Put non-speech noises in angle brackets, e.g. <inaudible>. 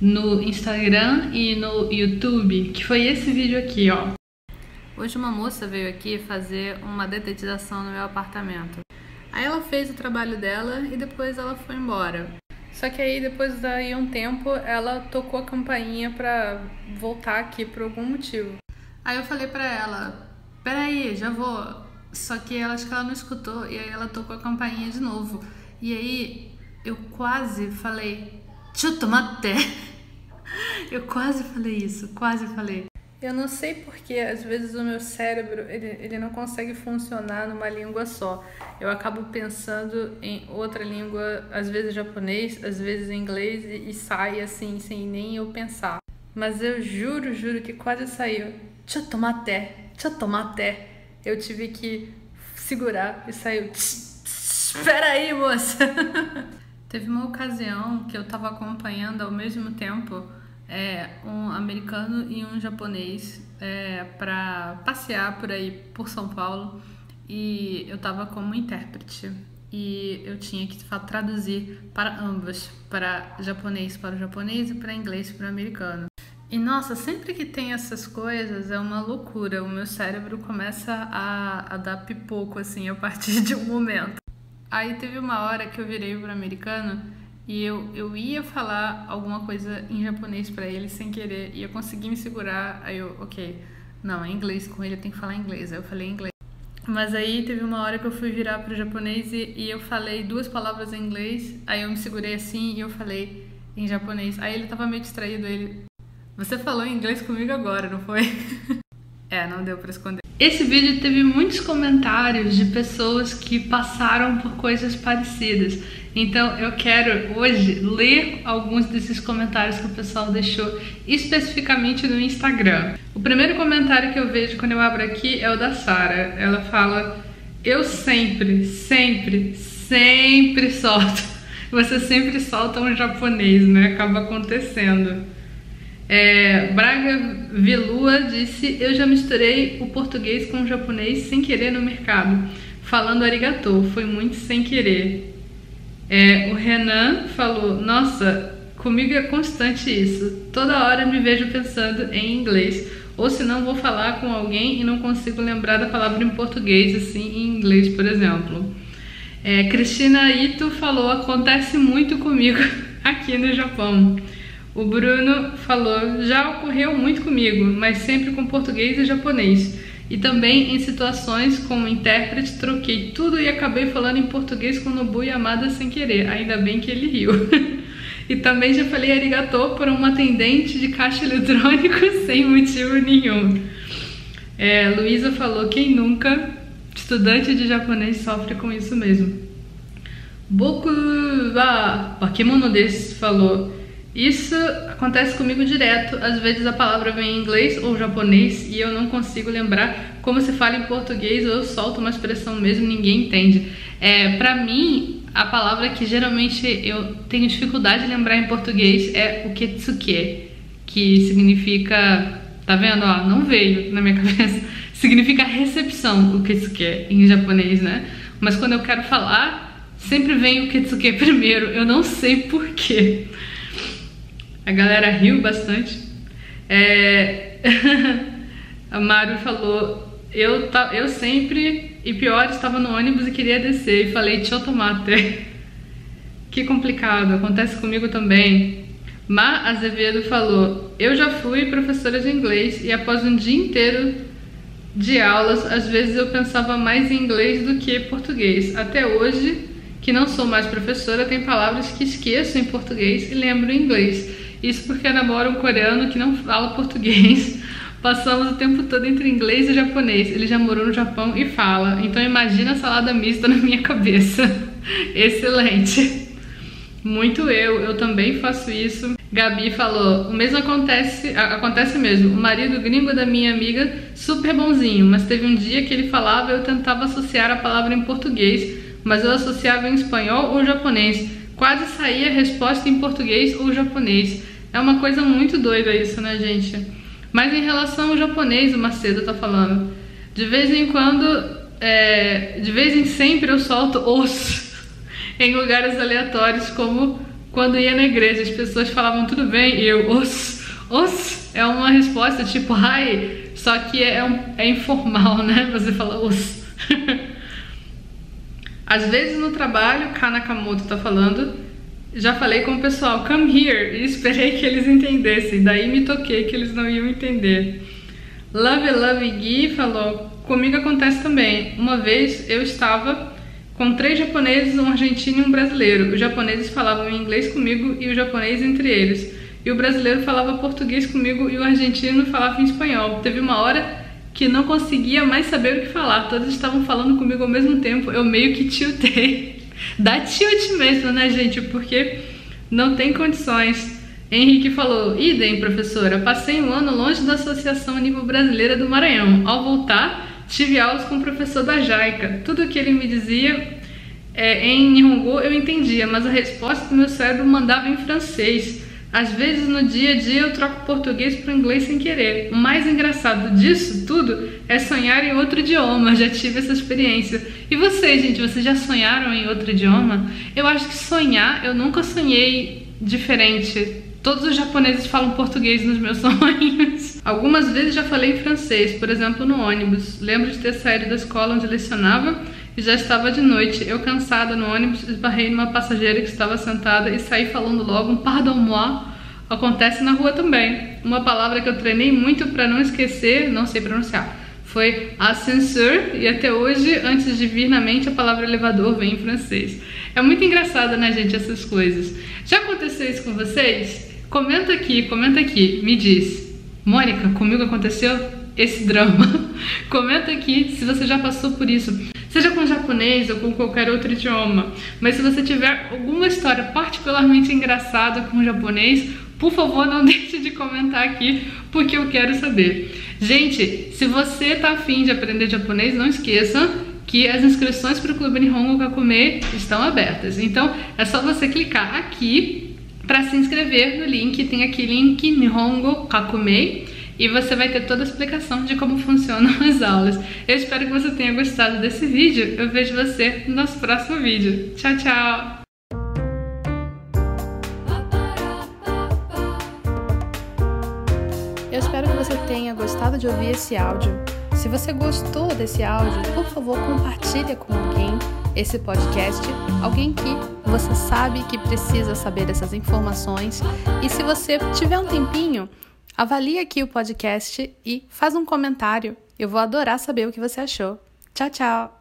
no Instagram e no YouTube, que foi esse vídeo aqui, ó. Hoje uma moça veio aqui fazer uma detetização no meu apartamento. Aí ela fez o trabalho dela e depois ela foi embora. Só que aí depois daí um tempo ela tocou a campainha pra voltar aqui por algum motivo. Aí eu falei pra ela, peraí, já vou. Só que ela acho que ela não escutou e aí ela tocou a campainha de novo. E aí eu quase falei, chutomate. <laughs> <laughs> Eu quase falei isso, quase falei. Eu não sei porque às vezes o meu cérebro ele, ele não consegue funcionar numa língua só. Eu acabo pensando em outra língua, às vezes japonês, às vezes inglês e, e sai assim sem nem eu pensar. Mas eu juro, juro que quase saiu. Chotomate, chotomate. Eu tive que segurar e saiu. Espera aí, moça. <laughs> Teve uma ocasião que eu tava acompanhando ao mesmo tempo é, um americano e um japonês é, para passear por aí por São Paulo e eu estava como intérprete e eu tinha que traduzir para ambos, para japonês para o japonês e para inglês para o americano. E nossa, sempre que tem essas coisas é uma loucura. O meu cérebro começa a, a dar pipoco assim a partir <laughs> de um momento. Aí teve uma hora que eu virei para o americano e eu, eu ia falar alguma coisa em japonês para ele sem querer e eu consegui me segurar. Aí eu, ok, não, é inglês com ele, eu tenho que falar inglês. Aí eu falei inglês. Mas aí teve uma hora que eu fui virar pro japonês e, e eu falei duas palavras em inglês. Aí eu me segurei assim e eu falei em japonês. Aí ele tava meio distraído. Ele, você falou inglês comigo agora, não foi? <laughs> é, não deu para esconder. Esse vídeo teve muitos comentários de pessoas que passaram por coisas parecidas. Então eu quero hoje ler alguns desses comentários que o pessoal deixou especificamente no Instagram. O primeiro comentário que eu vejo quando eu abro aqui é o da Sara. Ela fala: "Eu sempre, sempre, sempre solto. <laughs> Você sempre solta um japonês, né? Acaba acontecendo." É, Braga Velua disse: Eu já misturei o português com o japonês sem querer no mercado, falando arigatô, foi muito sem querer. É, o Renan falou: Nossa, comigo é constante isso. Toda hora me vejo pensando em inglês. Ou se não, vou falar com alguém e não consigo lembrar da palavra em português, assim, em inglês, por exemplo. É, Cristina Ito falou: Acontece muito comigo <laughs> aqui no Japão. O Bruno falou: Já ocorreu muito comigo, mas sempre com português e japonês. E também em situações como intérprete, troquei tudo e acabei falando em português com Nobu Yamada sem querer. Ainda bem que ele riu. <laughs> e também já falei arigatô por uma atendente de caixa eletrônico <laughs> sem motivo nenhum. É, Luísa falou: quem nunca? Estudante de japonês sofre com isso mesmo. Boku wa bakemono desu falou. Isso acontece comigo direto. Às vezes a palavra vem em inglês ou japonês e eu não consigo lembrar como se fala em português ou eu solto uma expressão mesmo ninguém entende. É, para mim, a palavra que geralmente eu tenho dificuldade de lembrar em português é o ketsuke, que significa, tá vendo, ó, não veio na minha <laughs> cabeça. significa recepção, o ketsuke em japonês, né? Mas quando eu quero falar, sempre vem o ketsuke <laughs> primeiro. Eu não sei porquê. A galera riu bastante. É... <laughs> a Maru falou: eu, ta... eu sempre, e pior, estava no ônibus e queria descer. E falei: Tchau, tomate. <laughs> que complicado, acontece comigo também. Ma Azevedo falou: Eu já fui professora de inglês e após um dia inteiro de aulas, às vezes eu pensava mais em inglês do que português. Até hoje, que não sou mais professora, tem palavras que esqueço em português e lembro em inglês. Isso porque namoro um coreano que não fala português. <laughs> Passamos o tempo todo entre inglês e japonês. Ele já morou no Japão e fala. Então imagina a salada mista na minha cabeça. <laughs> Excelente. Muito eu, eu também faço isso. Gabi falou: o mesmo acontece, acontece mesmo. O marido gringo da minha amiga, super bonzinho, mas teve um dia que ele falava eu tentava associar a palavra em português, mas eu associava em espanhol ou japonês. Quase saía a resposta em português ou japonês. É uma coisa muito doida isso, né, gente? Mas em relação ao japonês, o Macedo tá falando. De vez em quando, é, de vez em sempre eu solto os <laughs> em lugares aleatórios, como quando ia na igreja, as pessoas falavam tudo bem, e eu, os, os, é uma resposta tipo hi, só que é, um, é informal, né? Você fala os. <laughs> Às vezes no trabalho, Kanakamoto tá falando, já falei com o pessoal, come here, e esperei que eles entendessem, daí me toquei que eles não iam entender. Love Love Gui falou, comigo acontece também. Uma vez eu estava com três japoneses, um argentino e um brasileiro. Os japoneses falavam inglês comigo e o japonês entre eles. E o brasileiro falava português comigo e o argentino falava em espanhol. Teve uma hora que não conseguia mais saber o que falar. Todos estavam falando comigo ao mesmo tempo. Eu meio que tiltei. <laughs> Dá tilt mesmo, né, gente? Porque não tem condições. Henrique falou: idem, professora. Passei um ano longe da Associação Nível Brasileira do Maranhão. Ao voltar, tive aulas com o professor da Jaica. Tudo que ele me dizia é, em Nihongo eu entendia, mas a resposta do meu cérebro mandava em francês. Às vezes no dia a dia eu troco português para inglês sem querer. O mais engraçado disso tudo é sonhar em outro idioma. Já tive essa experiência. E vocês, gente, vocês já sonharam em outro idioma? Eu acho que sonhar, eu nunca sonhei diferente Todos os japoneses falam português nos meus <laughs> sonhos. Algumas vezes já falei em francês, por exemplo, no ônibus. Lembro de ter saído da escola onde lecionava e já estava de noite. Eu, cansada no ônibus, esbarrei numa passageira que estava sentada e saí falando logo um pardon-moi. Acontece na rua também. Uma palavra que eu treinei muito para não esquecer, não sei pronunciar. Foi ascenseur e até hoje, antes de vir na mente, a palavra elevador vem em francês. É muito engraçado, né, gente, essas coisas. Já aconteceu isso com vocês? Comenta aqui, comenta aqui, me diz. Mônica, comigo aconteceu esse drama. <laughs> comenta aqui se você já passou por isso. Seja com japonês ou com qualquer outro idioma. Mas se você tiver alguma história particularmente engraçada com japonês, por favor, não <laughs> deixe de comentar aqui, porque eu quero saber. Gente, se você tá afim de aprender japonês, não esqueça que as inscrições para o Clube Nihongo Kakume estão abertas. Então, é só você clicar aqui para se inscrever no link, tem aqui link Nihongo Kakumei e você vai ter toda a explicação de como funcionam <laughs> as aulas. Eu espero que você tenha gostado desse vídeo. Eu vejo você no nosso próximo vídeo. Tchau, tchau! Eu espero que você tenha gostado de ouvir esse áudio. Se você gostou desse áudio, por favor, compartilhe com alguém esse podcast, alguém que você sabe que precisa saber dessas informações. E se você tiver um tempinho, avalie aqui o podcast e faz um comentário. Eu vou adorar saber o que você achou. Tchau, tchau!